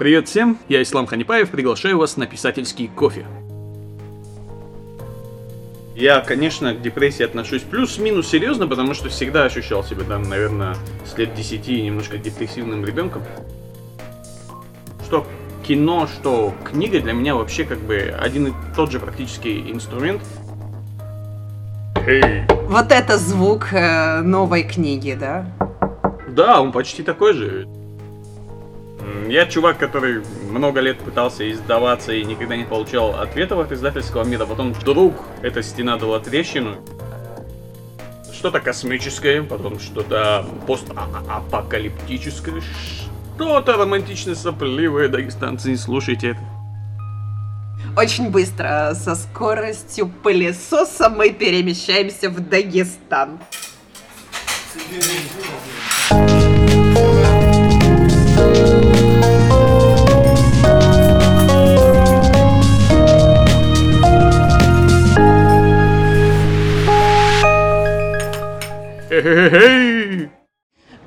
Привет всем, я Ислам Ханипаев, приглашаю вас на писательский кофе. Я, конечно, к депрессии отношусь плюс-минус серьезно, потому что всегда ощущал себя там, наверное, с лет 10 немножко депрессивным ребенком. Что кино, что книга для меня вообще как бы один и тот же практически инструмент. Hey. Вот это звук э, новой книги, да? Да, он почти такой же. Я чувак, который много лет пытался издаваться и никогда не получал ответов от издательского мира. Потом вдруг эта стена дала трещину. Что-то космическое, потом что-то постапокалиптическое, что-то романтично сопливое. Дагестанцы, не слушайте это. Очень быстро, со скоростью пылесоса мы перемещаемся в Дагестан.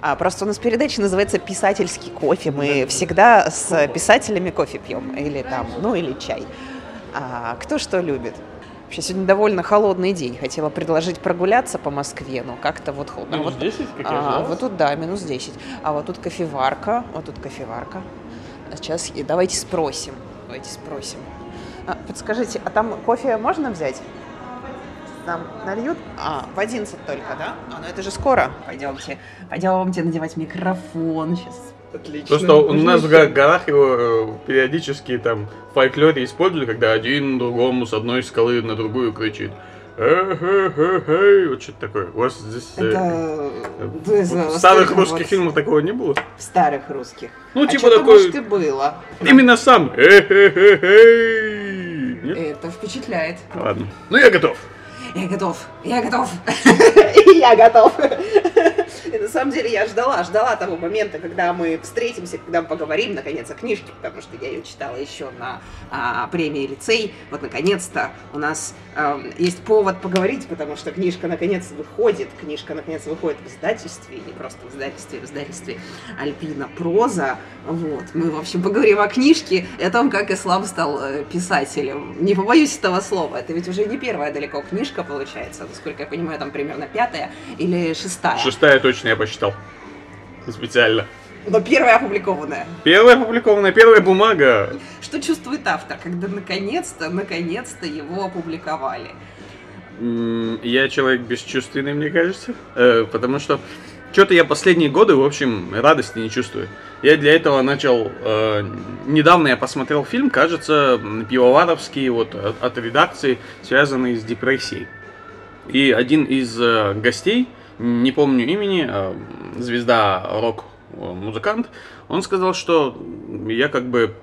А, просто у нас передача называется «Писательский кофе». Мы всегда с писателями кофе пьем. Или там, ну или чай. А, кто что любит. Вообще сегодня довольно холодный день. Хотела предложить прогуляться по Москве, но как-то вот холодно. Минус вот, 10, как а, Вот тут, да, минус 10. А вот тут кофеварка, вот тут кофеварка. А сейчас давайте спросим. Давайте спросим. А, подскажите, а там кофе можно взять? Нам нальют? А, в 11 только, да? А, ну это же скоро. Пойдемте, пойдемте надевать микрофон сейчас. Отлично. Просто у нас в горах его э, периодически там в фольклоре используют, когда один другому с одной скалы на другую кричит. Эй, вот что-то такое. У вас здесь... Э, это... Э, в старых русских вот... фильмах такого не было? В старых русских. Ну, а типа такое... может, и было. Именно сам. Это впечатляет. Ладно. Ну, я готов. Я готов, я готов, я готов. И на самом деле я ждала, ждала того момента, когда мы встретимся, когда мы поговорим, наконец, о книжке, потому что я ее читала еще на а, премии лицей. Вот, наконец-то, у нас а, есть повод поговорить, потому что книжка, наконец, выходит. Книжка, наконец, выходит в издательстве, не просто в издательстве, в издательстве Альпина Проза. Вот. Мы, в общем, поговорим о книжке и о том, как ислам стал э, писателем. Не побоюсь этого слова. Это ведь уже не первая далеко книжка, получается. Насколько я понимаю, там примерно пятая или шестая. Шестая точно я посчитал. Специально. Но первая опубликованная. Первая опубликованная, первая бумага. Что чувствует автор, когда наконец-то, наконец-то его опубликовали? Я человек бесчувственный, мне кажется. Э, потому что что-то я последние годы, в общем, радости не чувствую. Я для этого начал... Э, недавно я посмотрел фильм, кажется, пивоваровский, вот, от, от редакции, связанный с депрессией. И один из э, гостей, не помню имени, а, звезда рок-музыкант, он сказал, что я как бы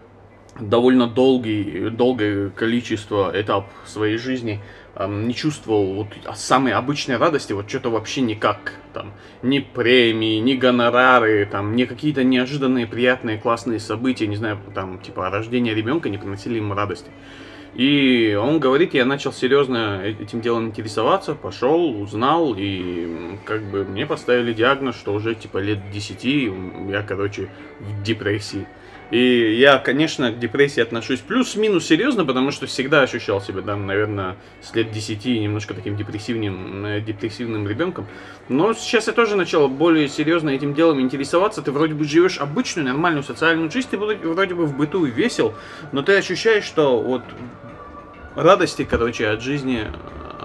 довольно долгий, долгое количество этап своей жизни не чувствовал вот самой обычной радости, вот что-то вообще никак, там, ни премии, ни гонорары, там, ни какие-то неожиданные, приятные, классные события, не знаю, там, типа, рождение ребенка не приносили ему радости. И он говорит, я начал серьезно этим делом интересоваться, пошел, узнал, и как бы мне поставили диагноз, что уже типа лет 10 я, короче, в депрессии. И я, конечно, к депрессии отношусь плюс-минус серьезно, потому что всегда ощущал себя, да, наверное, с лет 10 немножко таким депрессивным, э, депрессивным ребенком. Но сейчас я тоже начал более серьезно этим делом интересоваться. Ты вроде бы живешь обычную, нормальную социальную жизнь, ты вроде бы в быту и весел, но ты ощущаешь, что вот радости, короче, от жизни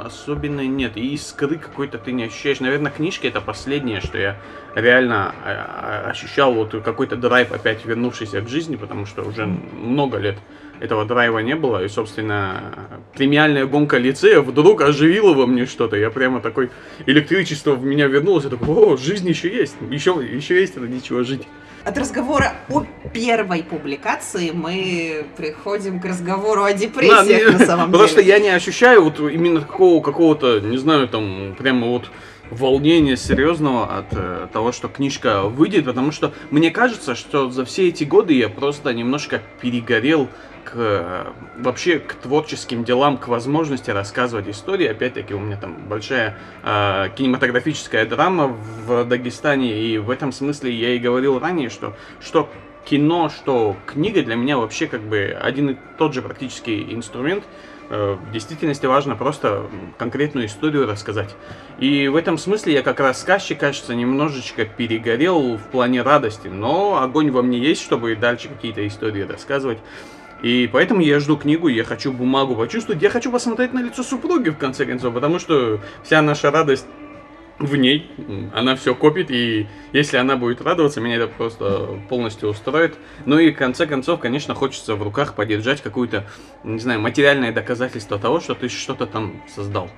особенно нет. И искры какой-то ты не ощущаешь. Наверное, книжки это последнее, что я реально а, а, ощущал вот какой-то драйв опять вернувшийся к жизни, потому что уже много лет этого драйва не было. И, собственно, премиальная гонка лицея вдруг оживила во мне что-то. Я прямо такой, электричество в меня вернулось. Я такой, о, жизнь еще есть. Еще, еще есть ради чего жить. От разговора о первой публикации мы приходим к разговору о депрессиях на, на самом деле. Просто я не ощущаю вот именно такого какого-то, не знаю, там, прямо вот волнения серьезного от э, того, что книжка выйдет, потому что мне кажется, что за все эти годы я просто немножко перегорел к вообще к творческим делам, к возможности рассказывать истории. Опять-таки у меня там большая э, кинематографическая драма в Дагестане, и в этом смысле я и говорил ранее, что что кино, что книга для меня вообще как бы один и тот же практически инструмент. Э, в действительности важно просто конкретную историю рассказать. И в этом смысле я как рассказчик, кажется, немножечко перегорел в плане радости, но огонь во мне есть, чтобы дальше какие-то истории рассказывать. И поэтому я жду книгу, я хочу бумагу почувствовать, я хочу посмотреть на лицо супруги, в конце концов, потому что вся наша радость в ней, она все копит, и если она будет радоваться, меня это просто полностью устроит. Ну и в конце концов, конечно, хочется в руках подержать какую-то, не знаю, материальное доказательство того, что ты что-то там создал.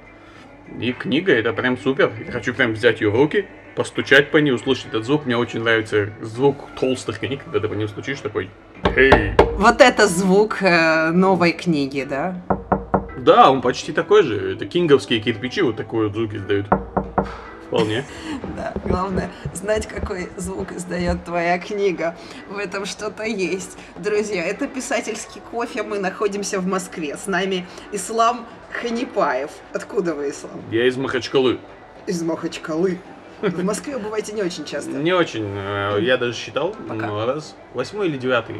И книга это прям супер. Я хочу прям взять ее в руки, постучать по ней, услышать этот звук. Мне очень нравится звук толстых книг, когда ты по ним стучишь, такой Вот это звук э, новой книги, да? Да, он почти такой же. Это кинговские кирпичи вот такой вот звук издают. Вполне. Да, главное знать, какой звук издает твоя книга. В этом что-то есть. Друзья, это писательский кофе. Мы находимся в Москве. С нами Ислам Ханипаев. Откуда вы, Ислам? Я из Махачкалы. Из Махачкалы. В Москве бываете не очень часто. Не очень. Э, я даже считал Пока. раз. Восьмой или девятый.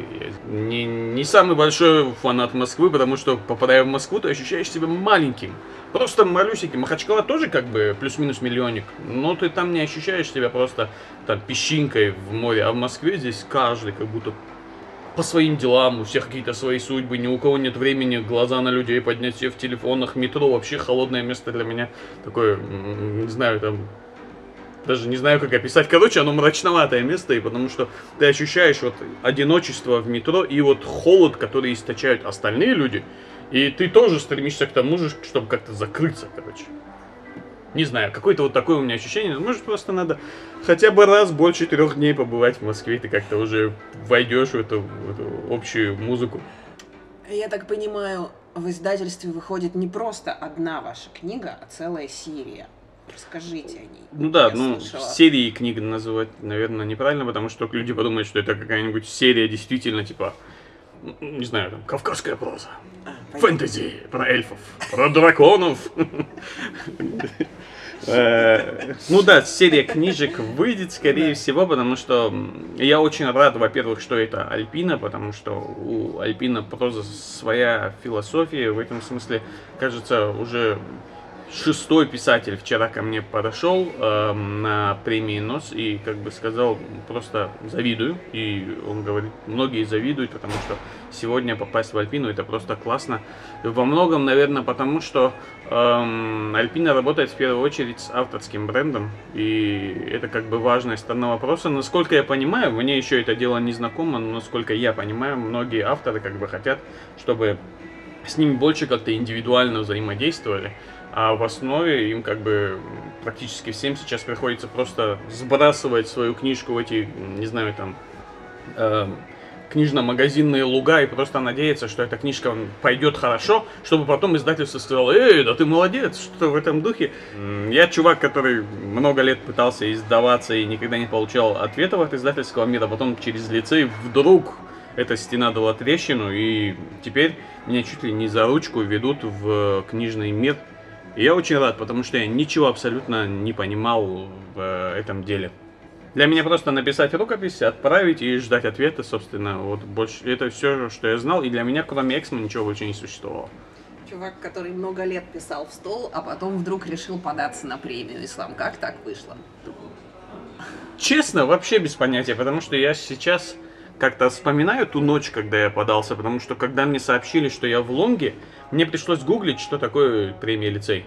не, не самый большой фанат Москвы, потому что, попадая в Москву, ты ощущаешь себя маленьким. Просто малюсенький. Махачкала тоже как бы плюс-минус миллионник. Но ты там не ощущаешь себя просто там песчинкой в море. А в Москве здесь каждый как будто по своим делам, у всех какие-то свои судьбы, ни у кого нет времени глаза на людей поднять, все в телефонах, метро вообще холодное место для меня, такое, не знаю, там, даже не знаю, как описать. Короче, оно мрачноватое место, и потому что ты ощущаешь вот одиночество в метро и вот холод, который источают остальные люди, и ты тоже стремишься к тому же, чтобы как-то закрыться, короче. Не знаю, какое-то вот такое у меня ощущение. Может, просто надо хотя бы раз больше трех дней побывать в Москве, и ты как-то уже войдешь в эту, в эту общую музыку. Я так понимаю, в издательстве выходит не просто одна ваша книга, а целая серия. Расскажите о ней. Ну да, ну, слышала. серии книг называть, наверное, неправильно, потому что люди подумают, что это какая-нибудь серия действительно, типа, не знаю, там, кавказская проза, а, фэнтези, про эльфов, про драконов. Э, ну да, серия книжек выйдет, скорее всего, потому что я очень рад, во-первых, что это Альпина, потому что у Альпина проза своя философия, в этом смысле, кажется, уже шестой писатель вчера ко мне подошел э, на премии НОС и как бы сказал, просто завидую. И он говорит, многие завидуют, потому что сегодня попасть в Альпину это просто классно. Во многом, наверное, потому что э, Альпина работает в первую очередь с авторским брендом. И это как бы важная сторона вопроса. Насколько я понимаю, мне еще это дело не знакомо, но насколько я понимаю, многие авторы как бы хотят, чтобы с ними больше как-то индивидуально взаимодействовали а в основе им как бы практически всем сейчас приходится просто сбрасывать свою книжку в эти, не знаю, там, э, книжно-магазинные луга и просто надеяться, что эта книжка пойдет хорошо, чтобы потом издательство сказало, эй, да ты молодец, что в этом духе. Я чувак, который много лет пытался издаваться и никогда не получал ответов от издательского мира, потом через лицей вдруг эта стена дала трещину, и теперь меня чуть ли не за ручку ведут в книжный мир, и я очень рад, потому что я ничего абсолютно не понимал в э, этом деле. Для меня просто написать рукопись, отправить и ждать ответа, собственно, вот больше это все, что я знал, и для меня кроме Эксмо ничего больше не существовало. Чувак, который много лет писал в стол, а потом вдруг решил податься на премию Ислам. Как так вышло? Честно, вообще без понятия, потому что я сейчас как-то вспоминаю ту ночь, когда я подался, потому что когда мне сообщили, что я в Лонге, мне пришлось гуглить, что такое премия лицей.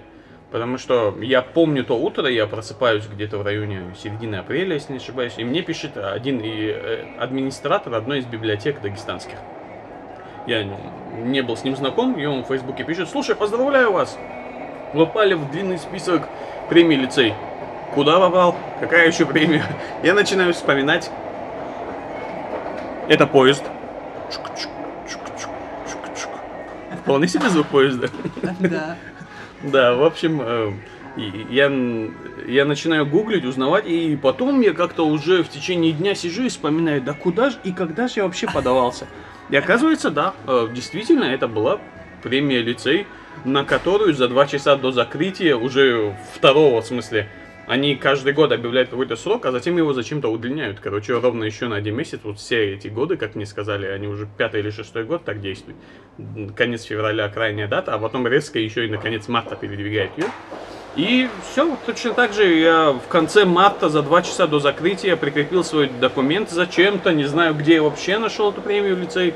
Потому что я помню то утро, я просыпаюсь где-то в районе середины апреля, если не ошибаюсь, и мне пишет один и, э, администратор одной из библиотек дагестанских. Я не был с ним знаком, и он в Фейсбуке пишет, слушай, поздравляю вас, попали в длинный список премий лицей. Куда попал? Какая еще премия? Я начинаю вспоминать. Это поезд. Вполне себе звук поезда. Да. Да, в общем, э, я, я начинаю гуглить, узнавать, и потом я как-то уже в течение дня сижу и вспоминаю, да куда же и когда же я вообще подавался. И оказывается, да, э, действительно, это была премия лицей, на которую за два часа до закрытия, уже второго, в смысле, Они каждый год объявляют какой-то срок, а затем его зачем-то удлиняют. Короче, ровно еще на один месяц. Вот все эти годы, как мне сказали, они уже пятый или шестой год так действуют. Конец февраля крайняя дата, а потом резко еще и на конец марта передвигают ее. И все, точно так же я в конце марта за два часа до закрытия прикрепил свой документ зачем-то, не знаю где я вообще нашел эту премию в лицей.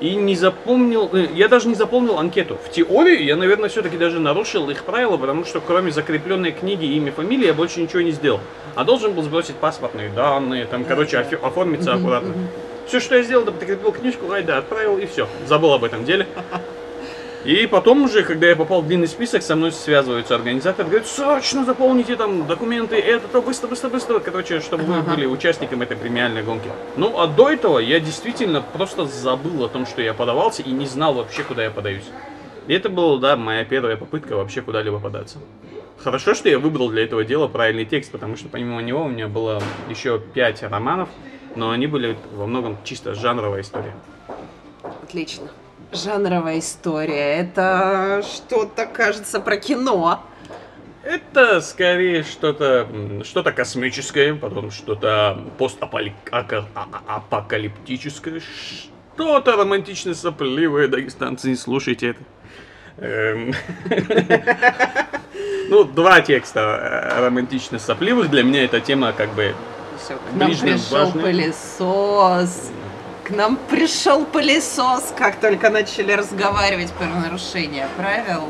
И не запомнил, э, я даже не запомнил анкету. В теории я, наверное, все-таки даже нарушил их правила, потому что кроме закрепленной книги, имя, фамилии, я больше ничего не сделал. А должен был сбросить паспортные данные, там, короче, оформиться аккуратно. Все, что я сделал, это прикрепил книжку, айда, отправил и все. Забыл об этом деле. И потом уже, когда я попал в длинный список, со мной связываются организаторы, говорят, срочно заполните там документы, это, то, быстро, быстро, быстро, короче, чтобы вы были участником этой премиальной гонки. Ну, а до этого я действительно просто забыл о том, что я подавался и не знал вообще, куда я подаюсь. И это была, да, моя первая попытка вообще куда-либо податься. Хорошо, что я выбрал для этого дела правильный текст, потому что помимо него у меня было еще пять романов, но они были во многом чисто жанровая история. Отлично жанровая история. Это что-то, кажется, про кино. Это скорее что-то что-то космическое, потом что-то постапокалиптическое, что-то романтично сопливое. Дагестанцы, не слушайте это. Эм. Ну, два текста э, романтично сопливых. Для меня эта тема как бы Все, к нам пришел пылесос к нам пришел пылесос, как только начали разговаривать про нарушение правил.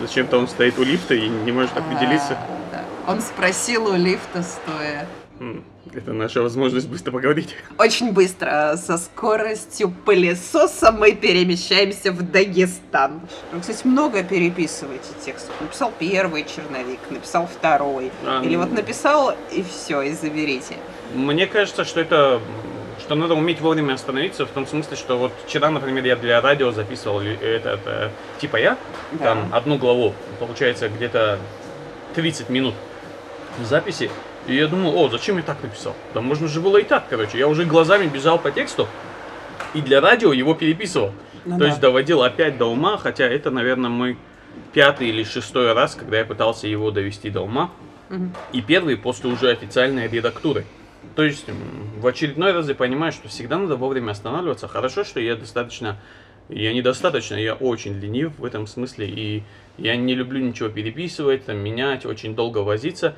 Зачем-то он стоит у лифта и не может определиться. А, да. Он спросил у лифта стоя. Это наша возможность быстро поговорить. Очень быстро. Со скоростью пылесоса мы перемещаемся в Дагестан. Вы, кстати, много переписываете текстов. Написал первый черновик, написал второй. А, Или вот написал и все, и заберите. Мне кажется, что это что надо уметь вовремя остановиться, в том смысле, что вот вчера, например, я для радио записывал это, это типа я, да. там одну главу, получается где-то 30 минут записи, и я думал, о, зачем я так написал? Да можно же было и так, короче. Я уже глазами бежал по тексту, и для радио его переписывал. Ну, То да. есть доводил опять до ума, хотя это, наверное, мой пятый или шестой раз, когда я пытался его довести до ума. Угу. И первый после уже официальной редактуры. То есть в очередной раз я понимаю, что всегда надо вовремя останавливаться. Хорошо, что я достаточно, я недостаточно, я очень ленив в этом смысле, и я не люблю ничего переписывать, там, менять, очень долго возиться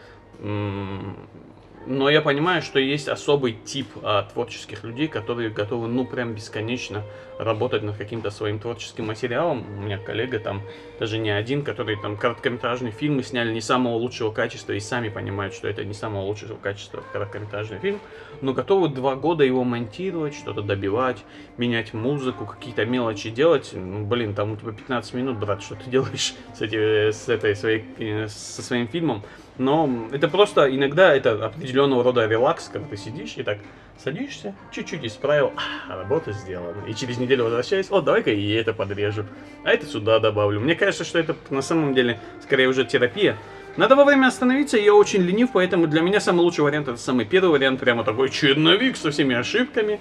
но я понимаю, что есть особый тип а, творческих людей, которые готовы, ну, прям бесконечно работать над каким-то своим творческим материалом. У меня коллега там даже не один, который там короткометражные фильмы сняли не самого лучшего качества и сами понимают, что это не самого лучшего качества короткометражный фильм, но готовы два года его монтировать, что-то добивать, менять музыку, какие-то мелочи делать. Ну, блин, там у тебя 15 минут, брат, что ты делаешь с, эти, с этой своей, э, со своим фильмом? Но это просто иногда это определенного рода релакс, когда ты сидишь и так садишься, чуть-чуть исправил, а, работа сделана. И через неделю возвращаюсь, о, давай-ка и это подрежу, а это сюда добавлю. Мне кажется, что это на самом деле скорее уже терапия. Надо вовремя остановиться, я очень ленив, поэтому для меня самый лучший вариант это самый первый вариант, прямо такой черновик со всеми ошибками.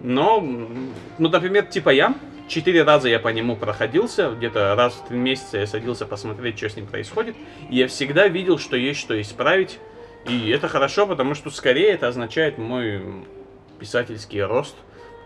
Но, ну, например, типа я, Четыре раза я по нему проходился, где-то раз в три месяца я садился посмотреть, что с ним происходит. И я всегда видел, что есть что исправить. И это хорошо, потому что скорее это означает мой писательский рост.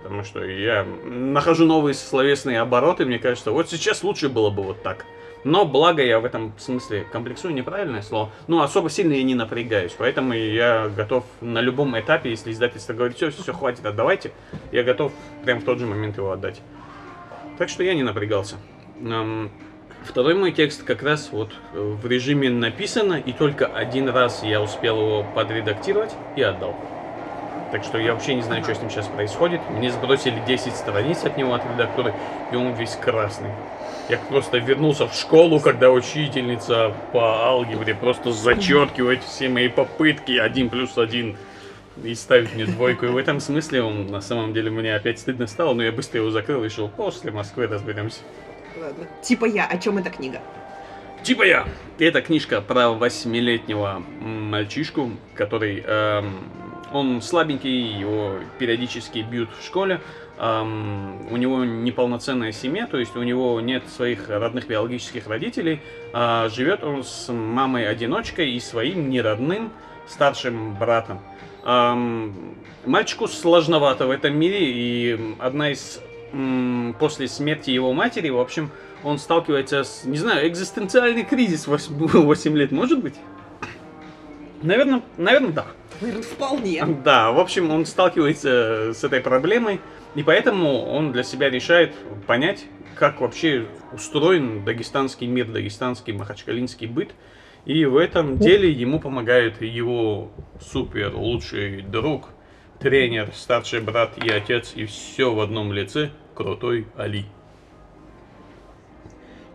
Потому что я нахожу новые словесные обороты, мне кажется, вот сейчас лучше было бы вот так. Но благо я в этом смысле комплексую, неправильное слово. Ну, особо сильно я не напрягаюсь. Поэтому я готов на любом этапе, если издательство говорит, все, все, хватит, отдавайте, я готов прям в тот же момент его отдать. Так что я не напрягался. Второй мой текст как раз вот в режиме написано, и только один раз я успел его подредактировать и отдал. Так что я вообще не знаю, что с ним сейчас происходит. Мне сбросили 10 страниц от него, от редактуры, и он весь красный. Я просто вернулся в школу, когда учительница по алгебре просто зачеркивает все мои попытки один плюс один и ставить мне двойку. И в этом смысле он на самом деле мне опять стыдно стало, но я быстро его закрыл и шел после Москвы разберемся. Ладно. Типа я. О чем эта книга? Типа я. Это книжка про восьмилетнего мальчишку, который эм, он слабенький, его периодически бьют в школе, эм, у него неполноценная семья, то есть у него нет своих родных биологических родителей, а живет он с мамой-одиночкой и своим неродным старшим братом. Мальчику сложновато в этом мире, и одна из после смерти его матери, в общем, он сталкивается с, не знаю, экзистенциальный кризис 8, 8 лет, может быть? Наверное, наверное, да. Наверное, вполне. Да, в общем, он сталкивается с этой проблемой, и поэтому он для себя решает понять, как вообще устроен дагестанский мир, дагестанский махачкалинский быт. И в этом деле ему помогает его супер лучший друг, тренер, старший брат и отец, и все в одном лице, крутой Али.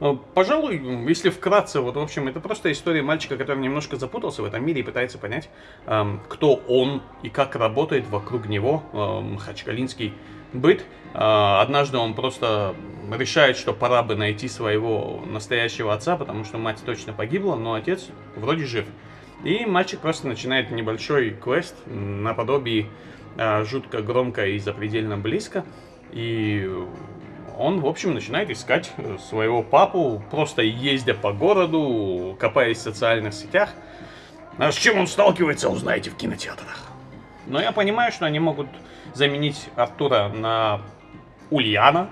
Ну, Пожалуй, если вкратце, вот, в общем, это просто история мальчика, который немножко запутался в этом мире и пытается понять, эм, кто он и как работает вокруг него эм, хачкалинский быт. Э, однажды он просто решает, что пора бы найти своего настоящего отца, потому что мать точно погибла, но отец вроде жив. И мальчик просто начинает небольшой квест наподобие э, жутко громко и запредельно близко. И он, в общем, начинает искать своего папу, просто ездя по городу, копаясь в социальных сетях. А с чем он сталкивается, узнаете в кинотеатрах. Но я понимаю, что они могут заменить Артура на Ульяна,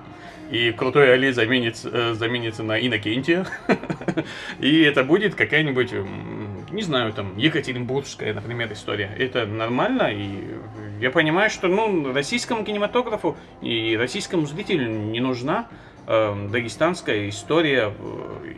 и крутой Али заменится, э, заменится на Иннокентия. И это будет какая-нибудь, не знаю, там, Екатеринбургская, например, история. Это нормально, и я понимаю, что, ну, российскому кинематографу и российскому зрителю не нужна э, дагестанская история э,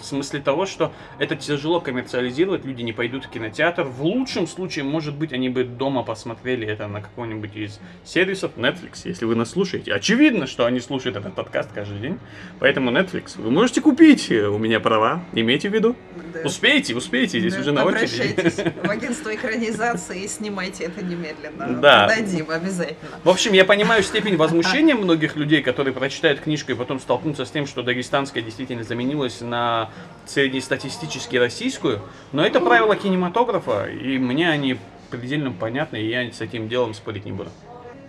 в смысле того, что это тяжело коммерциализировать, люди не пойдут в кинотеатр. В лучшем случае, может быть, они бы дома посмотрели это на каком-нибудь из сервисов Netflix, если вы нас слушаете. Очевидно, что они слушают этот подкаст каждый день. Поэтому Netflix, вы можете купить э, у меня права, имейте в виду. Да. Успейте, успейте, здесь Да, уже на очереди. Обращайтесь в агентство экранизации и снимайте это немедленно. Да. Дадим обязательно. В общем, я понимаю степень возмущения многих людей, которые прочитают книжку и потом столкнутся с тем, что дагестанская действительно заменилась на среднестатистически российскую, но это правила кинематографа, и мне они предельно понятны, и я с этим делом спорить не буду.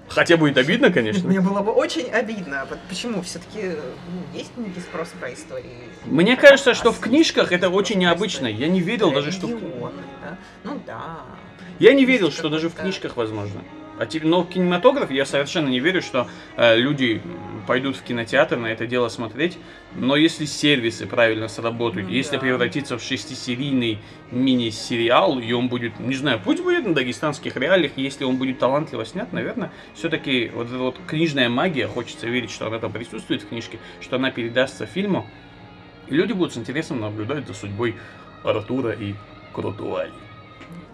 Хотя будет обидно, конечно. Мне было бы очень обидно. Вот Почему? Все-таки есть некий спрос про истории? Мне кажется, что в книжках это очень необычно. Я не верил даже, что... да? Ну да. Я не верил, что даже в книжках возможно. А но в кинематограф я совершенно не верю, что э, люди пойдут в кинотеатр на это дело смотреть. Но если сервисы правильно сработают, Ну если да. превратится в шестисерийный мини-сериал, и он будет, не знаю, пусть будет на дагестанских реалиях, если он будет талантливо снят, наверное, все-таки вот эта вот книжная магия, хочется верить, что она там присутствует в книжке, что она передастся фильму, и люди будут с интересом наблюдать за судьбой Артура и Крутуали.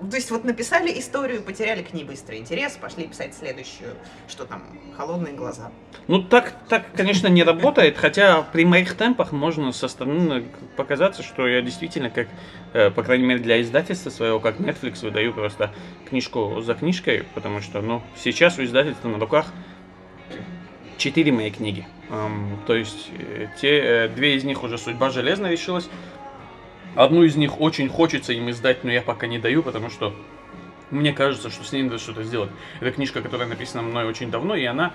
То есть вот написали историю, потеряли к ней быстрый интерес, пошли писать следующую, что там, холодные глаза. Ну, так, так, конечно, не работает, хотя при моих темпах можно со стороны показаться, что я действительно, как, э, по крайней мере, для издательства своего, как Netflix, выдаю просто книжку за книжкой, потому что, ну, сейчас у издательства на руках четыре мои книги. То есть, э, те, э, две из них уже судьба железно решилась. Одну из них очень хочется им издать, но я пока не даю, потому что мне кажется, что с ней надо что-то сделать. Это книжка, которая написана мной очень давно, и она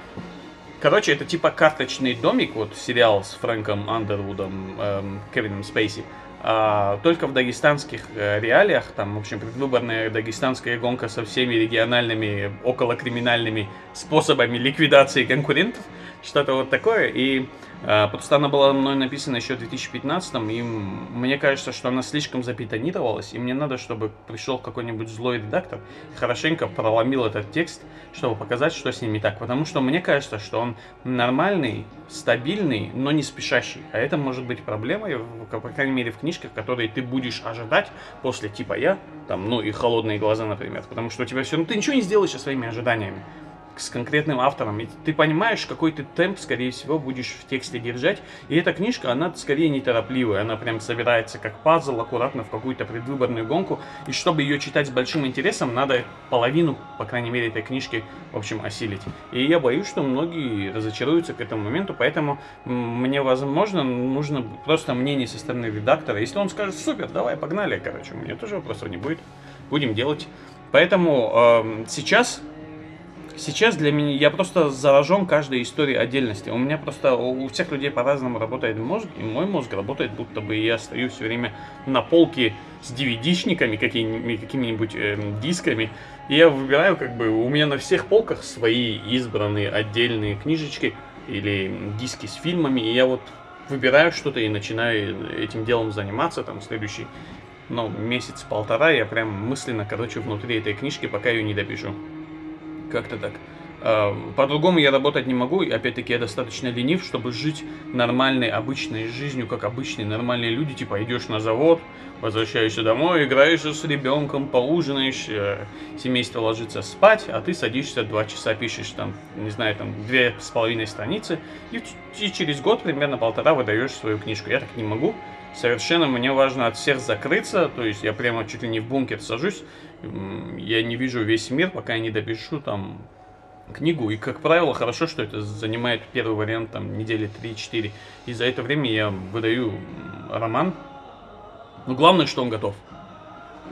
Короче, это типа карточный домик, вот сериал с Фрэнком Андервудом, эм, Кевином Спейси. А, только в дагестанских э, реалиях, там, в общем, предвыборная дагестанская гонка со всеми региональными, околокриминальными способами ликвидации конкурентов, что-то вот такое. И э, просто она была мной написана еще в 2015 и мне кажется, что она слишком запитанировалась, и мне надо, чтобы пришел какой-нибудь злой редактор, хорошенько проломил этот текст, чтобы показать, что с ним не так. Потому что мне кажется, что он нормальный, стабильный, но не спешащий. А это может быть проблемой, по крайней мере, в книжках, которые ты будешь ожидать после типа я, там, ну и холодные глаза, например. Потому что у тебя все равно ты ничего не сделаешь со своими ожиданиями с конкретным автором. И ты понимаешь, какой ты темп, скорее всего, будешь в тексте держать. И эта книжка, она скорее неторопливая. Она прям собирается как пазл аккуратно в какую-то предвыборную гонку. И чтобы ее читать с большим интересом, надо половину, по крайней мере, этой книжки, в общем, осилить. И я боюсь, что многие разочаруются к этому моменту, поэтому мне, возможно, нужно просто мнение со стороны редактора. Если он скажет, супер, давай, погнали, короче, у меня тоже вопросов не будет. Будем делать Поэтому э, сейчас Сейчас для меня, я просто заражен каждой историей отдельности. У меня просто, у всех людей по-разному работает мозг, и мой мозг работает, будто бы я стою все время на полке с DVD-шниками, какими-нибудь э, дисками, и я выбираю, как бы, у меня на всех полках свои избранные отдельные книжечки или диски с фильмами, и я вот выбираю что-то и начинаю этим делом заниматься, там, следующий, ну, месяц-полтора, я прям мысленно, короче, внутри этой книжки, пока ее не допишу. Как-то так. А, по-другому я работать не могу, и опять-таки я достаточно ленив, чтобы жить нормальной, обычной жизнью, как обычные нормальные люди. Типа идешь на завод, возвращаешься домой, играешь с ребенком, поужинаешь, э, семейство ложится спать, а ты садишься два часа, пишешь там, не знаю, там две с половиной страницы, и, и через год, примерно полтора, выдаешь свою книжку. Я так не могу. Совершенно мне важно от всех закрыться, то есть я прямо чуть ли не в бункер сажусь, я не вижу весь мир, пока я не допишу там книгу. И, как правило, хорошо, что это занимает первый вариант там недели 3-4. И за это время я выдаю роман. Но главное, что он готов.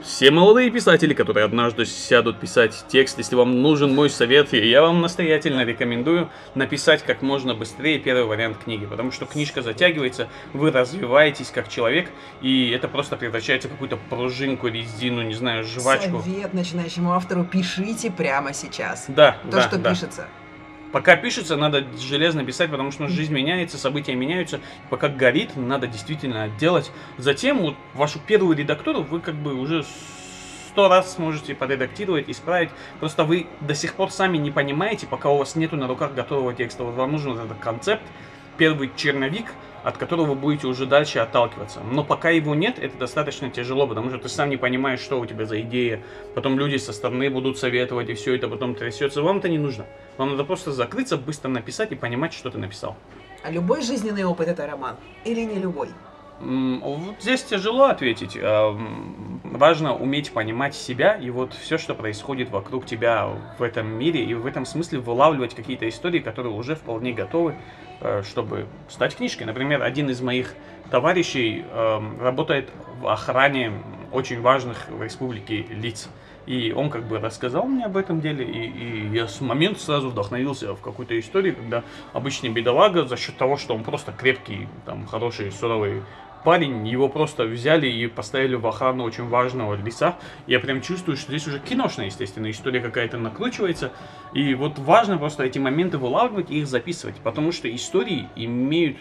Все молодые писатели, которые однажды сядут писать текст, если вам нужен мой совет, я вам настоятельно рекомендую написать как можно быстрее первый вариант книги, потому что книжка затягивается, вы развиваетесь как человек, и это просто превращается в какую-то пружинку, резину, не знаю, жвачку. Совет начинающему автору, пишите прямо сейчас. Да, То, да, что да. пишется. Пока пишется, надо железно писать, потому что жизнь меняется, события меняются. Пока горит, надо действительно делать. Затем вот вашу первую редактуру вы как бы уже сто раз сможете подредактировать, исправить. Просто вы до сих пор сами не понимаете, пока у вас нету на руках готового текста. Вот вам нужен этот концепт, первый черновик, от которого вы будете уже дальше отталкиваться. Но пока его нет, это достаточно тяжело, потому что ты сам не понимаешь, что у тебя за идея. Потом люди со стороны будут советовать, и все это потом трясется. Вам это не нужно. Вам надо просто закрыться, быстро написать и понимать, что ты написал. А любой жизненный опыт это роман? Или не любой? Здесь тяжело ответить. А, важно уметь понимать себя и вот все, что происходит вокруг тебя в этом мире, и в этом смысле вылавливать какие-то истории, которые уже вполне готовы, э, чтобы стать книжкой. Например, один из моих товарищей эм, работает в охране очень важных в республике лиц. И он как бы рассказал мне об этом деле, и, и я с момента сразу вдохновился в какую-то историю, когда обычный бедолага за счет того, что он просто крепкий, там, хороший, суровый парень, его просто взяли и поставили в охрану очень важного лица. Я прям чувствую, что здесь уже киношная, естественно, история какая-то накручивается. И вот важно просто эти моменты вылавливать и их записывать, потому что истории имеют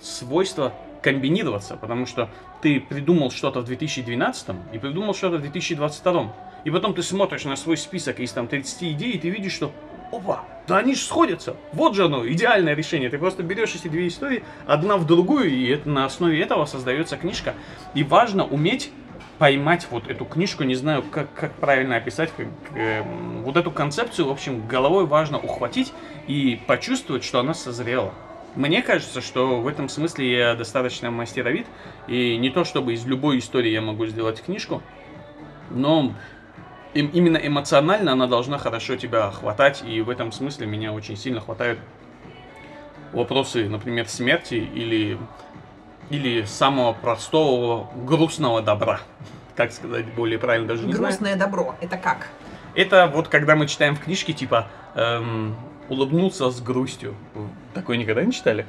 свойство комбинироваться, потому что ты придумал что-то в 2012 и придумал что-то в 2022. И потом ты смотришь на свой список из там 30 идей, и ты видишь, что опа, да они же сходятся. Вот же оно, идеальное решение. Ты просто берешь эти две истории, одна в другую, и это, на основе этого создается книжка. И важно уметь поймать вот эту книжку, не знаю, как, как правильно описать, как, э, вот эту концепцию, в общем, головой важно ухватить и почувствовать, что она созрела. Мне кажется, что в этом смысле я достаточно мастеровит, и не то чтобы из любой истории я могу сделать книжку, но им, именно эмоционально она должна хорошо тебя хватать, и в этом смысле меня очень сильно хватают вопросы, например, смерти или, или самого простого грустного добра. Как сказать более правильно, даже не Грустное знаю. добро, это как? Это вот когда мы читаем в книжке, типа, эм, улыбнулся с грустью. Такое никогда не читали?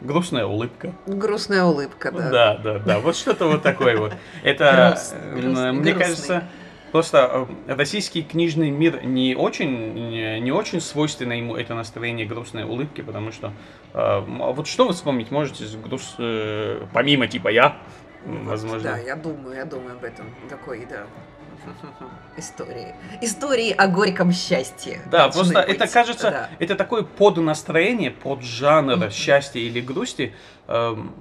Грустная улыбка. Грустная улыбка, да. Да, да, да. Вот что-то вот такое вот. Это, э, мне кажется, просто э, российский книжный мир не очень, не очень свойственно ему это настроение грустной улыбки, потому что э, а вот что вы вспомнить можете с груз, э, помимо типа я, м, возможно. Да, я думаю, я думаю об этом. Такой, да. Истории. Истории о горьком счастье. Да, просто быть. это кажется, Да. это такое поднастроение, поджанр Мгм. счастья или грусти, эм,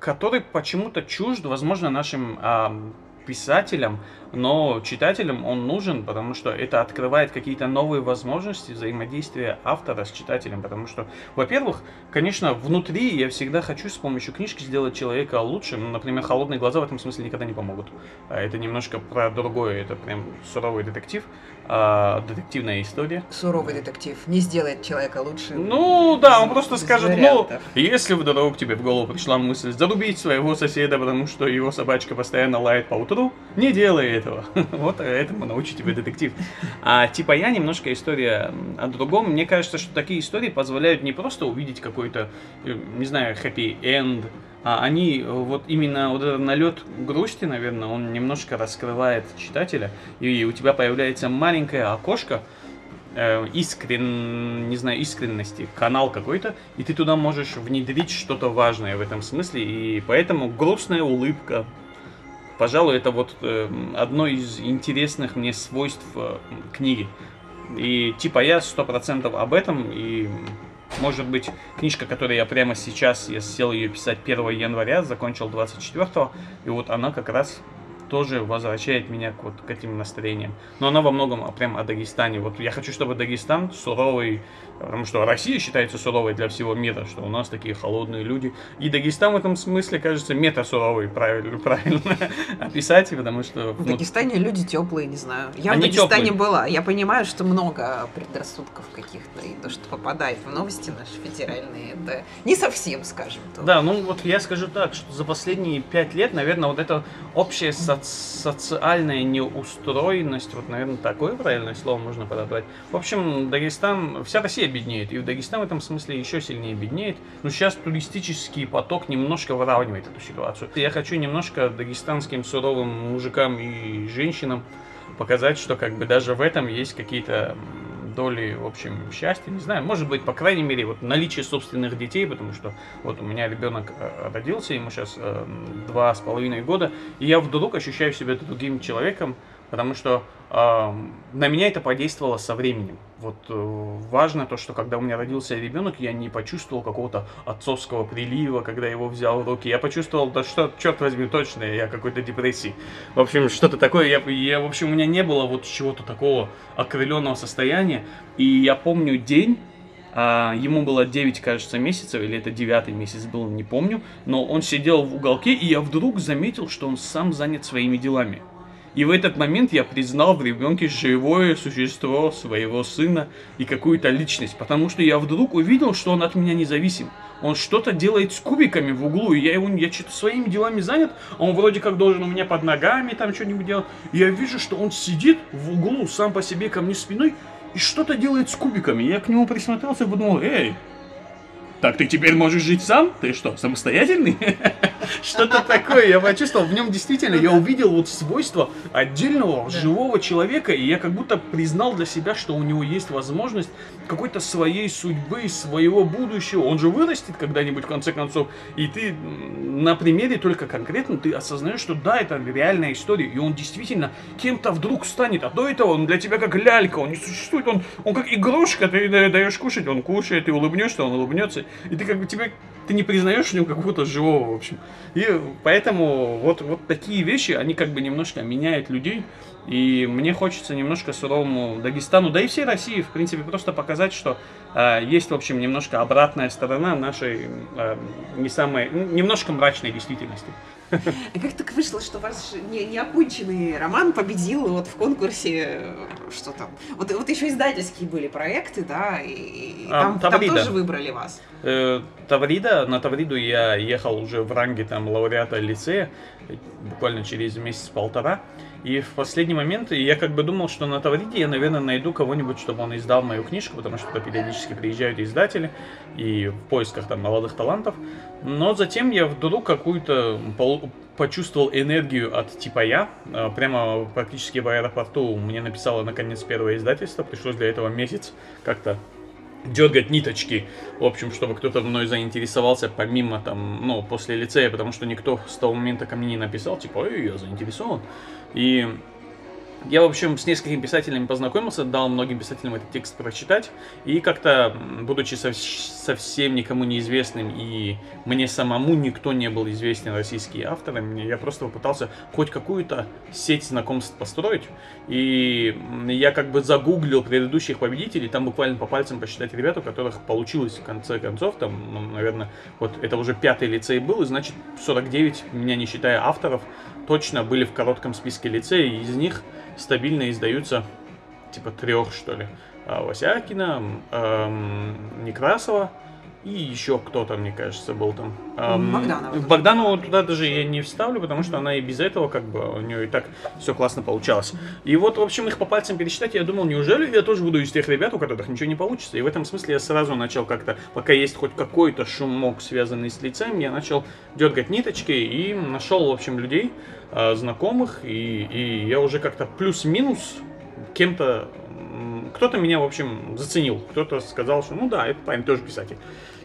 который почему-то чужд, возможно, нашим ам, писателям, но читателям он нужен, потому что это открывает какие-то новые возможности взаимодействия автора с читателем, потому что, во-первых, конечно, внутри я всегда хочу с помощью книжки сделать человека лучше, Ну, например, «Холодные глаза» в этом смысле никогда не помогут. А Это немножко про другое, это прям суровый детектив, а, детективная история. Суровый детектив не сделает человека лучше. Ну да, он просто скажет, вариантов. ну, если вдруг тебе в голову пришла мысль зарубить своего соседа, потому что его собачка постоянно лает по утру, Не делай этого. вот этому научит тебя детектив. А типа я немножко история о другом. Мне кажется, что такие истории позволяют не просто увидеть какой-то, э, не знаю, happy-end, а они вот именно вот этот налет грусти, наверное, он немножко раскрывает читателя, и у тебя появляется маленькое окошко, э, искрен, не знаю, искренности, канал какой-то, и ты туда можешь внедрить что-то важное в этом смысле, и поэтому грустная улыбка, пожалуй, это вот э, одно из интересных мне свойств э, книги. И типа я сто процентов об этом, и может быть книжка, которую я прямо сейчас, я сел ее писать 1 января, закончил 24, и вот она как раз тоже возвращает меня к, вот, к этим настроениям. Но она во многом а, прям о Дагестане. Вот я хочу, чтобы Дагестан суровый, потому что Россия считается суровой для всего мира, что у нас такие холодные люди. И Дагестан в этом смысле, кажется, мета-суровый, правильно, правильно описать, потому что... В Дагестане люди теплые, не знаю. Я в Дагестане теплые. была, я понимаю, что много предрассудков каких-то, и то, что попадает в новости наши федеральные, это не совсем, скажем. То. Да, ну вот я скажу так, что за последние пять лет, наверное, вот это общее со социальная неустроенность, вот, наверное, такое правильное слово можно подобрать. В общем, Дагестан, вся Россия беднеет, и Дагестан в этом смысле еще сильнее беднеет. Но сейчас туристический поток немножко выравнивает эту ситуацию. Я хочу немножко дагестанским суровым мужикам и женщинам показать, что как бы даже в этом есть какие-то доли, в общем, счастья, не знаю, может быть, по крайней мере, вот наличие собственных детей, потому что вот у меня ребенок э, родился, ему сейчас э, два с половиной года, и я вдруг ощущаю себя другим человеком, потому что э, на меня это подействовало со временем. Вот э, важно то, что когда у меня родился ребенок, я не почувствовал какого-то отцовского прилива, когда его взял в руки. Я почувствовал, да что, черт возьми, точно, я какой-то депрессии. В общем, что-то такое. Я, я, в общем, у меня не было вот чего-то такого окрыленного состояния. И я помню день, а, ему было 9, кажется, месяцев, или это девятый месяц был, не помню. Но он сидел в уголке, и я вдруг заметил, что он сам занят своими делами. И в этот момент я признал в ребенке живое существо своего сына и какую-то личность, потому что я вдруг увидел, что он от меня независим. Он что-то делает с кубиками в углу, и я его, я что-то своими делами занят, а он вроде как должен у меня под ногами там что-нибудь делать. И я вижу, что он сидит в углу сам по себе ко мне спиной и что-то делает с кубиками. Я к нему присмотрелся и подумал, эй, так ты теперь можешь жить сам? Ты что, самостоятельный? Что-то такое я почувствовал. В нем действительно я увидел вот свойства отдельного живого человека, и я как будто признал для себя, что у него есть возможность какой-то своей судьбы, своего будущего. Он же вырастет когда-нибудь в конце концов, и ты на примере только конкретно ты осознаешь, что да, это реальная история, и он действительно кем-то вдруг станет. А до этого он для тебя как лялька, он не существует, он, он как игрушка, ты даешь кушать, он кушает, ты улыбнешься, он улыбнется, и ты как бы тебе ты не признаешь в нем какого-то живого, в общем. И поэтому вот, вот такие вещи, они как бы немножко меняют людей. И мне хочется немножко суровому Дагестану, да и всей России, в принципе, просто показать, что э, есть, в общем, немножко обратная сторона нашей э, не самой, немножко мрачной действительности. А как так вышло, что ваш не, неоконченный роман победил вот в конкурсе, что там? Вот, вот еще издательские были проекты, да, и, а, там, там тоже выбрали вас. Э, Таврида, на Тавриду я ехал уже в ранге там лауреата лицея, буквально через месяц-полтора. И в последний момент я как бы думал, что на Тавриде я, наверное, найду кого-нибудь, чтобы он издал мою книжку, потому что периодически приезжают издатели и в поисках там молодых талантов. Но затем я вдруг какую-то почувствовал энергию от типа я. А, прямо практически в аэропорту мне написало наконец первое издательство. Пришлось для этого месяц как-то дергать ниточки, в общем, чтобы кто-то мной заинтересовался, помимо там, ну, после лицея, потому что никто с того момента ко мне не написал, типа, ой, я заинтересован. И я, в общем, с несколькими писателями познакомился, дал многим писателям этот текст прочитать, и как-то, будучи совсем никому неизвестным, и мне самому никто не был известен, российские авторы, я просто попытался хоть какую-то сеть знакомств построить, и я как бы загуглил предыдущих победителей, там буквально по пальцам посчитать ребят, у которых получилось в конце концов, там, ну, наверное, вот это уже пятый лицей был, и значит 49, меня не считая авторов, точно были в коротком списке лицея, и из них стабильно издаются типа трех, что ли. А, Васякина, эм, Некрасова И еще кто-то, мне кажется, был там. Эм, Богданова. Богданову туда даже я не вставлю, потому что она и без этого, как бы, у нее и так все классно получалось. И вот, в общем, их по пальцам пересчитать, я думал, неужели я тоже буду из тех ребят, у которых ничего не получится? И в этом смысле я сразу начал как-то, пока есть хоть какой-то шумок, связанный с лицем, я начал дергать ниточки и нашел, в общем, людей, э, знакомых, и, и я уже как-то плюс-минус кем-то кто-то меня, в общем, заценил, кто-то сказал, что ну да, это парень тоже писатель.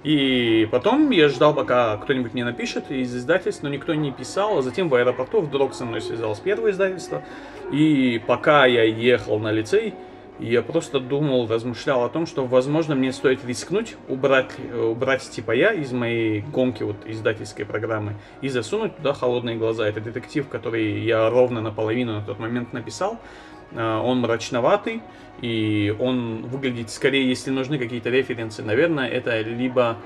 И потом я ждал, пока кто-нибудь мне напишет из издательств, но никто не писал. А затем в аэропорту вдруг со мной связалось первое издательство. И пока я ехал на лицей, я просто думал, размышлял о том, что, возможно, мне стоит рискнуть, убрать, убрать типа я из моей гонки вот издательской программы и засунуть туда холодные глаза. Это детектив, который я ровно наполовину на тот момент написал. А, он мрачноватый, и он выглядит скорее, если нужны какие-то референсы, наверное, это либо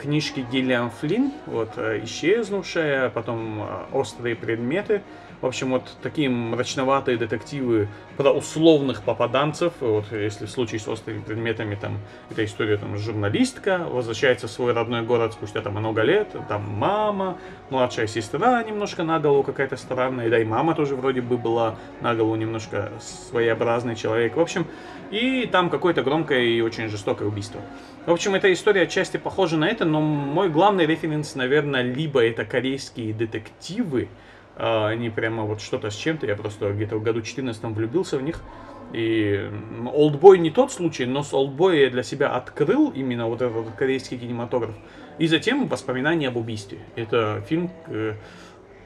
книжки Гиллиан Флинн, вот э, «Исчезнувшая», потом э, «Острые предметы», в общем, вот такие мрачноватые детективы про условных попаданцев. Вот если в случае с острыми предметами, там, эта история, там, журналистка возвращается в свой родной город спустя там много лет, там мама, младшая сестра немножко на голову какая-то странная, да и мама тоже вроде бы была на голову немножко своеобразный человек. В общем, и там какое-то громкое и очень жестокое убийство. В общем, эта история отчасти похожа на это, но мой главный референс, наверное, либо это корейские детективы, они прямо вот что-то с чем-то. Я просто где-то в году 14 влюбился в них. И Олдбой не тот случай, но с Олдбой я для себя открыл именно вот этот корейский кинематограф. И затем воспоминания об убийстве. Это фильм,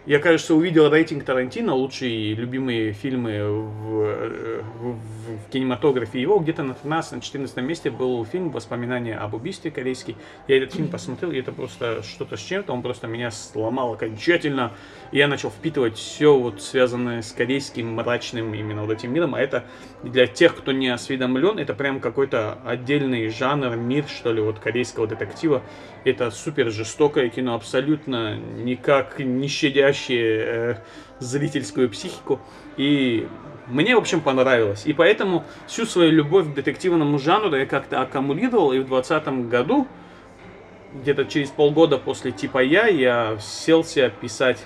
я, кажется, увидел рейтинг Тарантино, лучшие любимые фильмы в, в, в кинематографе его. Где-то на 13-14 месте был фильм «Воспоминания об убийстве» корейский. Я этот фильм посмотрел, и это просто что-то с чем-то. Он просто меня сломал окончательно. И я начал впитывать все, вот, связанное с корейским мрачным именно вот этим миром. А это для тех, кто не осведомлен, это прям какой-то отдельный жанр, мир, что ли, вот корейского детектива. Это супер жестокое кино, абсолютно никак не щадящее э, зрительскую психику. И мне, в общем, понравилось. И поэтому всю свою любовь к детективному жанру я как-то аккумулировал. И в 2020 году, где-то через полгода после типа я, я селся писать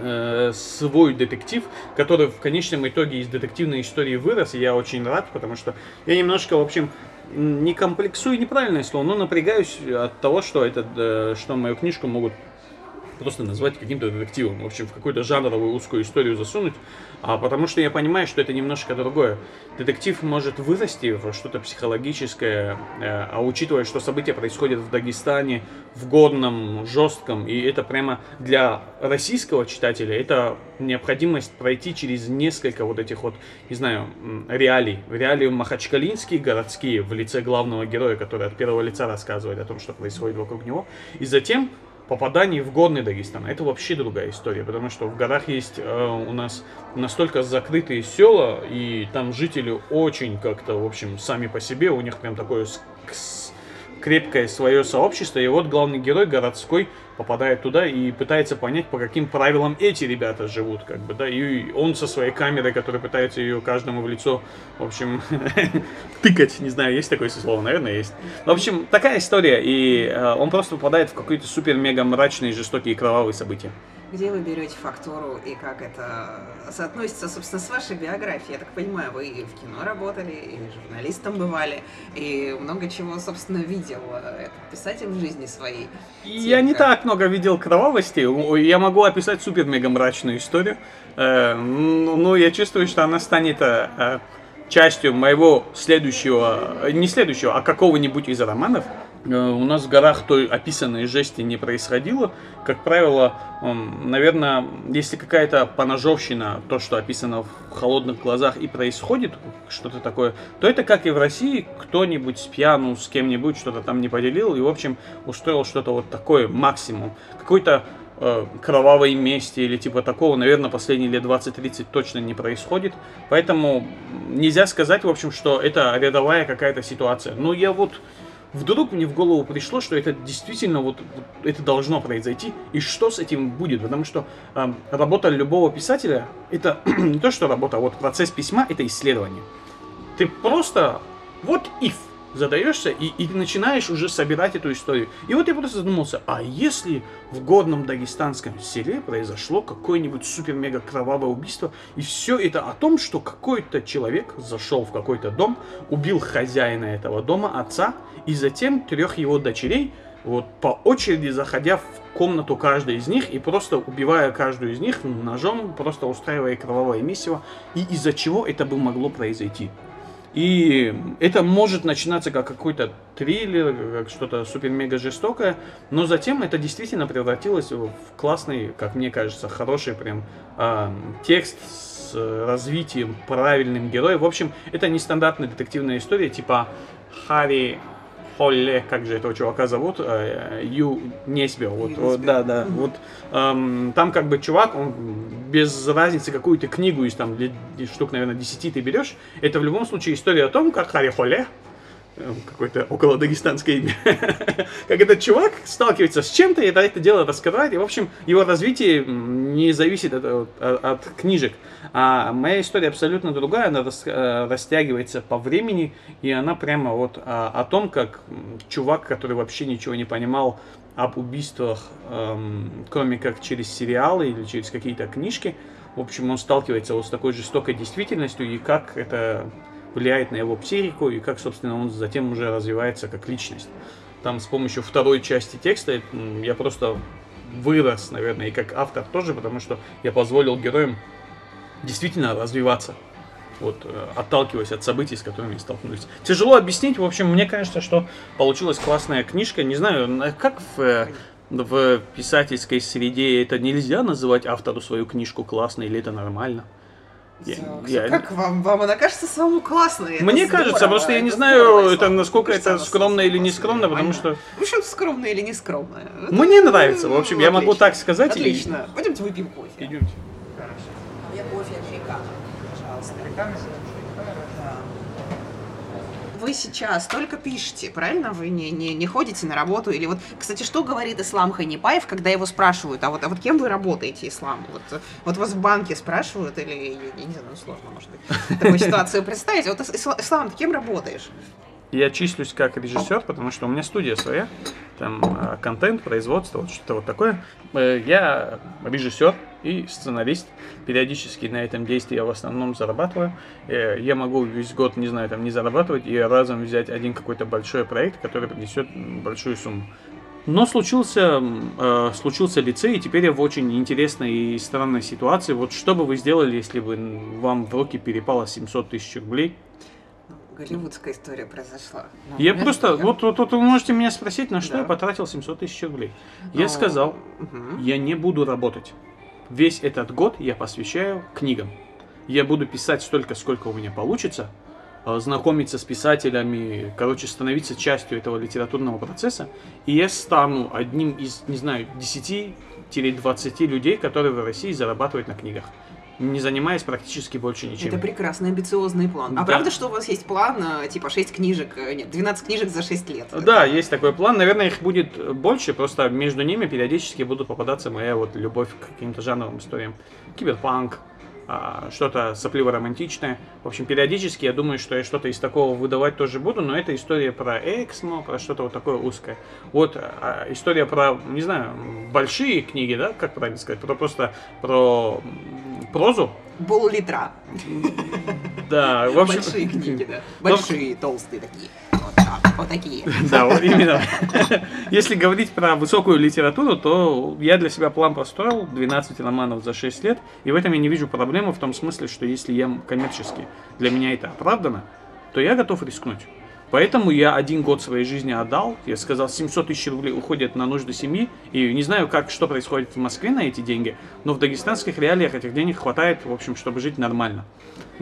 э, свой детектив, который в конечном итоге из детективной истории вырос. И я очень рад, потому что я немножко, в общем, не комплексую неправильное слово, но напрягаюсь от того, что, этот, э, что мою книжку могут просто назвать каким-то детективом, в общем, в какую-то жанровую узкую историю засунуть, а потому что я понимаю, что это немножко другое. Детектив может вырасти в что-то психологическое, э, а учитывая, что события происходят в Дагестане, в годном, жестком, и это прямо для российского читателя, это необходимость пройти через несколько вот этих вот, не знаю, реалий. Реалии махачкалинские, городские, в лице главного героя, который от первого лица рассказывает о том, что происходит вокруг него, и затем попаданий в горный Дагестан. Это вообще другая история, потому что в горах есть э, у нас настолько закрытые села, и там жители очень как-то, в общем, сами по себе, у них прям такое крепкое свое сообщество, и вот главный герой городской попадает туда и пытается понять, по каким правилам эти ребята живут, как бы, да, и он со своей камерой, который пытается ее каждому в лицо, в общем, тыкать, не знаю, есть такое слово, наверное, есть. В общем, такая история, и э, он просто попадает в какой-то супер-мега мрачный, жестокий и кровавый события. Где вы берете фактуру и как это соотносится, собственно, с вашей биографией? Я так понимаю, вы и в кино работали, и журналистом бывали, и много чего, собственно, видел э, этот писатель в жизни своей. Я не так много видел кровавости. Я могу описать супер-мега мрачную историю. Э, Но ну, я чувствую, что она станет э, частью моего следующего, не следующего, а какого-нибудь из романов. Э, у нас в горах той описанной жести не происходило. Как правило, наверное, если какая-то поножовщина, то, что описано в холодных глазах и происходит, что-то такое, то это, как и в России, кто-нибудь с пьяну с кем-нибудь что-то там не поделил и, в общем, устроил что-то вот такое максимум. Какой-то э, кровавой мести или типа такого, наверное, последние лет 20-30 точно не происходит. Поэтому нельзя сказать, в общем, что это рядовая какая-то ситуация. Но я вот вдруг мне в голову пришло, что это действительно вот, вот это должно произойти, и что с этим будет, потому что э, работа любого писателя это не то, что работа, а вот процесс письма это исследование. Ты просто вот if задаешься и, и начинаешь уже собирать эту историю. И вот я просто задумался, а если в горном дагестанском селе произошло какое-нибудь супер-мега кровавое убийство, и все это о том, что какой-то человек зашел в какой-то дом, убил хозяина этого дома, отца, и затем трех его дочерей, вот по очереди заходя в комнату каждой из них и просто убивая каждую из них ножом, просто устраивая кровавое месиво, и из-за чего это бы могло произойти. И это может начинаться как какой-то триллер, как что-то супер-мега жестокое, но затем это действительно превратилось в классный, как мне кажется, хороший прям э, текст с развитием правильным героем. В общем, это не стандартная детективная история типа Харри Холле, как же этого чувака зовут, э, Ю Несбел, вот, вот, да, да, вот, эм, там как бы чувак, он без разницы какую то книгу из там штук, наверное, 10 ты берешь, это в любом случае история о том, как Харри Холле, какое-то около дагестанское имя, как этот чувак сталкивается с чем-то, и это, это дело раскрывает, и, в общем, его развитие не зависит от, от, от книжек. А моя история абсолютно другая, она рас, э, растягивается по времени, и она прямо вот о, о том, как чувак, который вообще ничего не понимал об убийствах, эм, кроме как через сериалы или через какие-то книжки, в общем, он сталкивается вот с такой жестокой действительностью, и как это влияет на его психику и как, собственно, он затем уже развивается как личность. Там с помощью второй части текста я просто вырос, наверное, и как автор тоже, потому что я позволил героям действительно развиваться, вот, э, отталкиваясь от событий, с которыми столкнулись. Тяжело объяснить, в общем, мне кажется, что получилась классная книжка, не знаю, как в э, в писательской среде это нельзя называть автору свою книжку классной или это нормально? Я, как вам? Вам она кажется самому классной? Мне здорово, кажется, просто я не знаю, это насколько это скромно или не скромно, потому что... Ну что скромно или не скромно? Мне нравится, в общем, я могу так сказать. Отлично. Пойдемте выпьем кофе. Идемте. Хорошо. Я кофе американо, пожалуйста. Американо вы сейчас только пишете, правильно? Вы не, не, не ходите на работу? Или вот, кстати, что говорит Ислам Ханипаев, когда его спрашивают, а вот, а вот кем вы работаете, Ислам? Вот, вот вас в банке спрашивают, или, я не знаю, сложно, может быть, такую ситуацию представить. Вот, Ислам, ты кем работаешь? Я числюсь как режиссер, потому что у меня студия своя, там а, контент, производство, вот что-то вот такое. Э, я режиссер и сценарист. Периодически на этом действии я в основном зарабатываю. Э, я могу весь год, не знаю, там не зарабатывать и разом взять один какой-то большой проект, который принесет большую сумму. Но случился, э, случился лицей, и теперь я в очень интересной и странной ситуации. Вот что бы вы сделали, если бы вам в руки перепало 700 тысяч рублей? Голливудская история произошла. Я просто, я... Вот, вот, вот вы можете меня спросить, на что да. я потратил 700 тысяч рублей. Но... Я ну, сказал, угу. я не буду работать. Весь этот год я посвящаю книгам. Я буду писать столько, сколько у меня получится, а, знакомиться с писателями, короче, становиться частью этого литературного процесса, и я стану одним из, не знаю, 10-20 людей, которые в России зарабатывают на книгах не занимаясь практически больше ничем. Это прекрасный амбициозный план. А да. правда, что у вас есть план, э, типа 6 книжек, э, нет, 12 книжек за 6 лет? Да, есть такой план. Наверное, их будет больше, просто между ними периодически будут попадаться моя вот любовь к каким-то жанровым историям. Киберпанк, что-то сопливо-романтичное. В общем, периодически я думаю, что я что-то из такого выдавать тоже буду, но это история про Эксмо, про что-то вот такое узкое. Вот а, история про, не знаю, большие книги, да, как правильно сказать, про просто про прозу. Полулитра. Да, в общем... Большие книги, да. Большие, толстые такие. Вот, так, вот такие. Да, вот именно. Если говорить про высокую литературу, то я для себя план построил 12 романов за 6 лет, и в этом я не вижу проблемы в том смысле, что если я коммерчески для меня это оправдано, то я готов рискнуть. Поэтому я один год своей жизни отдал. Я сказал, 700 тысяч рублей уходят на нужды семьи. И не знаю, как, что происходит в Москве на эти деньги, но в дагестанских реалиях этих денег хватает, в общем, чтобы жить нормально.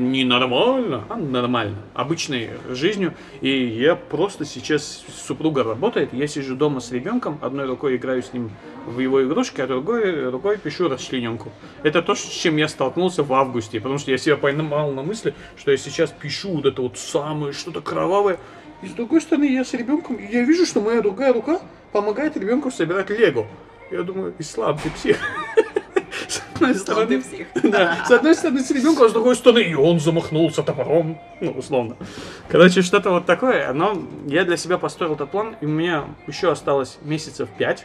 Не нормально, а нормально. Обычной жизнью. И я просто сейчас, супруга работает, я сижу дома с ребенком, одной рукой играю с ним в его игрушки, а другой рукой пишу расчлененку. Это то, с чем я столкнулся в августе, потому что я себя поймал на мысли, что я сейчас пишу вот это вот самое, что-то кровавое, и с другой стороны, я с ребенком, я вижу, что моя другая рука помогает ребенку собирать лего. Я думаю, Ислам, ты псих. Одной стороны... всех. Да, с одной стороны с ребенком, а с другой стороны и он замахнулся топором. Ну, условно. Короче, что-то вот такое. Но я для себя построил этот план, и у меня еще осталось месяцев пять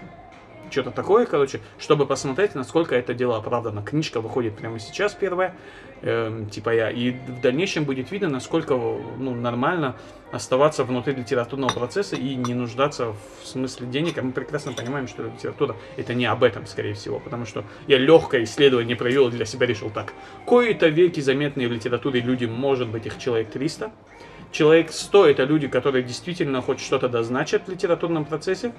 что-то такое, короче, чтобы посмотреть, насколько это дело оправдано. Книжка выходит прямо сейчас первая, э, типа я, и в дальнейшем будет видно, насколько ну, нормально оставаться внутри литературного процесса и не нуждаться в смысле денег. А мы прекрасно понимаем, что литература это не об этом, скорее всего, потому что я легкое исследование провел для себя решил так. Кои-то веки заметные в литературе люди, может быть, их человек 300, Человек 100 это люди, которые действительно хоть что-то дозначат в литературном процессе,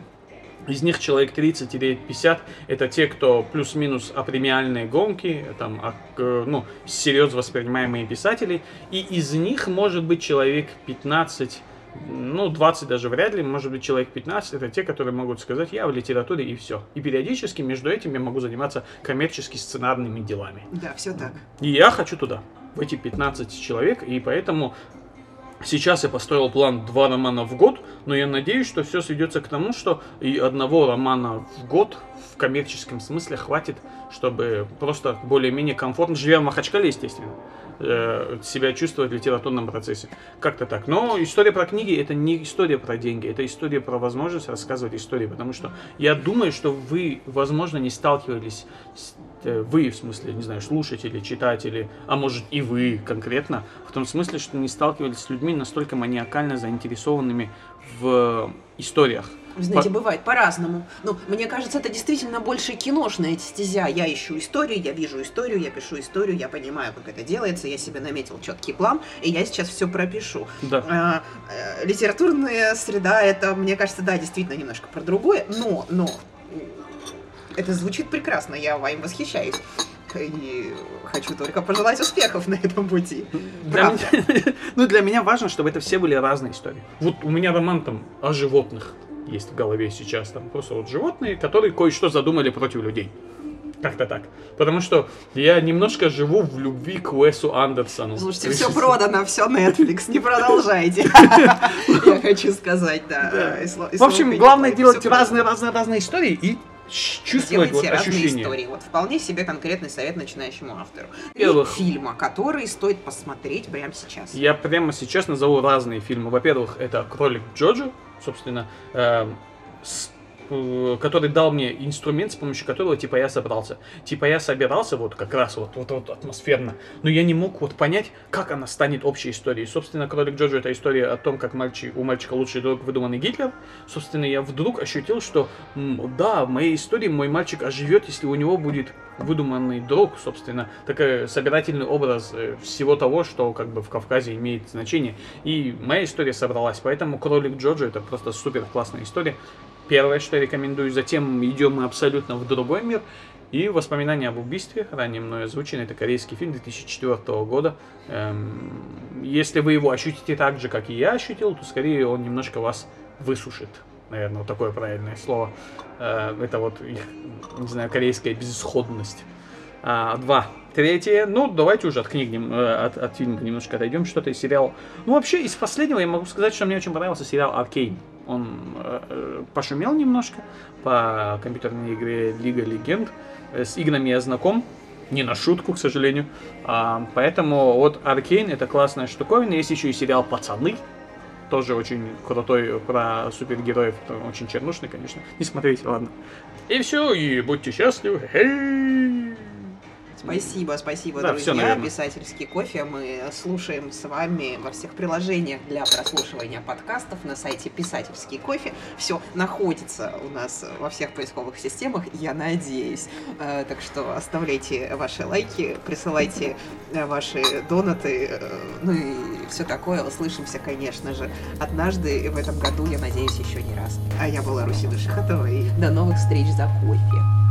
из них человек 30-50 это те, кто плюс-минус апремиальные гонки, там, а, ну, серьезно воспринимаемые писатели. И из них может быть человек 15, ну, 20 даже вряд ли, может быть человек 15, это те, которые могут сказать, я в литературе и все. И периодически между этим я могу заниматься коммерчески сценарными делами. Да, все так. И я хочу туда, в эти 15 человек, и поэтому Сейчас я построил план два романа в год, но я надеюсь, что все сведется к тому, что и одного романа в год в коммерческом смысле хватит, чтобы просто более-менее комфортно, живя в Махачкале, естественно, э, себя чувствовать в литературном процессе. Как-то так. Но история про книги это не история про деньги, это история про возможность рассказывать истории, потому что я думаю, что вы, возможно, не сталкивались с вы, в смысле, не знаю, слушатели, читатели, а может и вы конкретно, в том смысле, что не сталкивались с людьми настолько маниакально заинтересованными в историях. Вы знаете, По... бывает по-разному. Ну, мне кажется, это действительно больше киношная стезя. Я ищу историю, я вижу историю, я пишу историю, я понимаю, как это делается, я себе наметил четкий план, и я сейчас все пропишу. Да. А, а, литературная среда, это, мне кажется, да, действительно немножко про другое, но, но это звучит прекрасно, я вами восхищаюсь. И хочу только пожелать успехов на этом пути. Меня, ну, для меня важно, чтобы это все были разные истории. Вот у меня роман там о животных есть в голове сейчас. Там просто вот животные, которые кое-что задумали против людей. Как-то так. Потому что я немножко живу в любви к Уэсу Андерсону. Слушайте, все продано, все Netflix, не продолжайте. Я хочу сказать, да. В общем, главное делать разные-разные-разные истории и чувствовать вот ощущения. истории. Вот вполне себе конкретный совет начинающему автору. Первых. фильма, который стоит посмотреть прямо сейчас. Я прямо сейчас назову разные фильмы. Во-первых, это «Кролик Джоджо», собственно, э, с который дал мне инструмент, с помощью которого, типа, я собрался. Типа, я собирался вот как раз вот, вот, вот атмосферно, но я не мог вот понять, как она станет общей историей. Собственно, Кролик Джорджо это история о том, как мальчик, у мальчика лучший друг выдуманный Гитлер. Собственно, я вдруг ощутил, что да, в моей истории мой мальчик оживет, если у него будет выдуманный друг, собственно, такой собирательный образ э, всего того, что как бы в Кавказе имеет значение. И моя история собралась, поэтому Кролик Джорджо это просто супер классная история. Первое, что я рекомендую. Затем идем мы абсолютно в другой мир. И «Воспоминания об убийстве», ранее мной озвученный, это корейский фильм 2004 года. Эм, если вы его ощутите так же, как и я ощутил, то скорее он немножко вас высушит. Наверное, вот такое правильное слово. Э, это вот не знаю, корейская безысходность. А, два. Третье, ну, давайте уже от книг, э, от, от фильма немножко отойдем, что-то из сериала. Ну, вообще, из последнего я могу сказать, что мне очень понравился сериал «Аркейн». Он э, э, пошумел немножко по компьютерной игре Лига Легенд. Э, с играми я знаком, не на шутку, к сожалению. А, поэтому вот Аркейн это классная штуковина. Есть еще и сериал Пацаны. Тоже очень крутой про супергероев. Очень чернушный, конечно. Не смотрите, ладно. И все, и будьте счастливы. Хей! Спасибо, спасибо, да, друзья. Все, Писательский кофе мы слушаем с вами во всех приложениях для прослушивания подкастов на сайте Писательский кофе. Все находится у нас во всех поисковых системах, я надеюсь. Э, так что оставляйте ваши лайки, присылайте э, ваши донаты, э, ну и все такое. Услышимся, конечно же, однажды в этом году, я надеюсь, еще не раз. А я была Русина Шихатова и до новых встреч за кофе.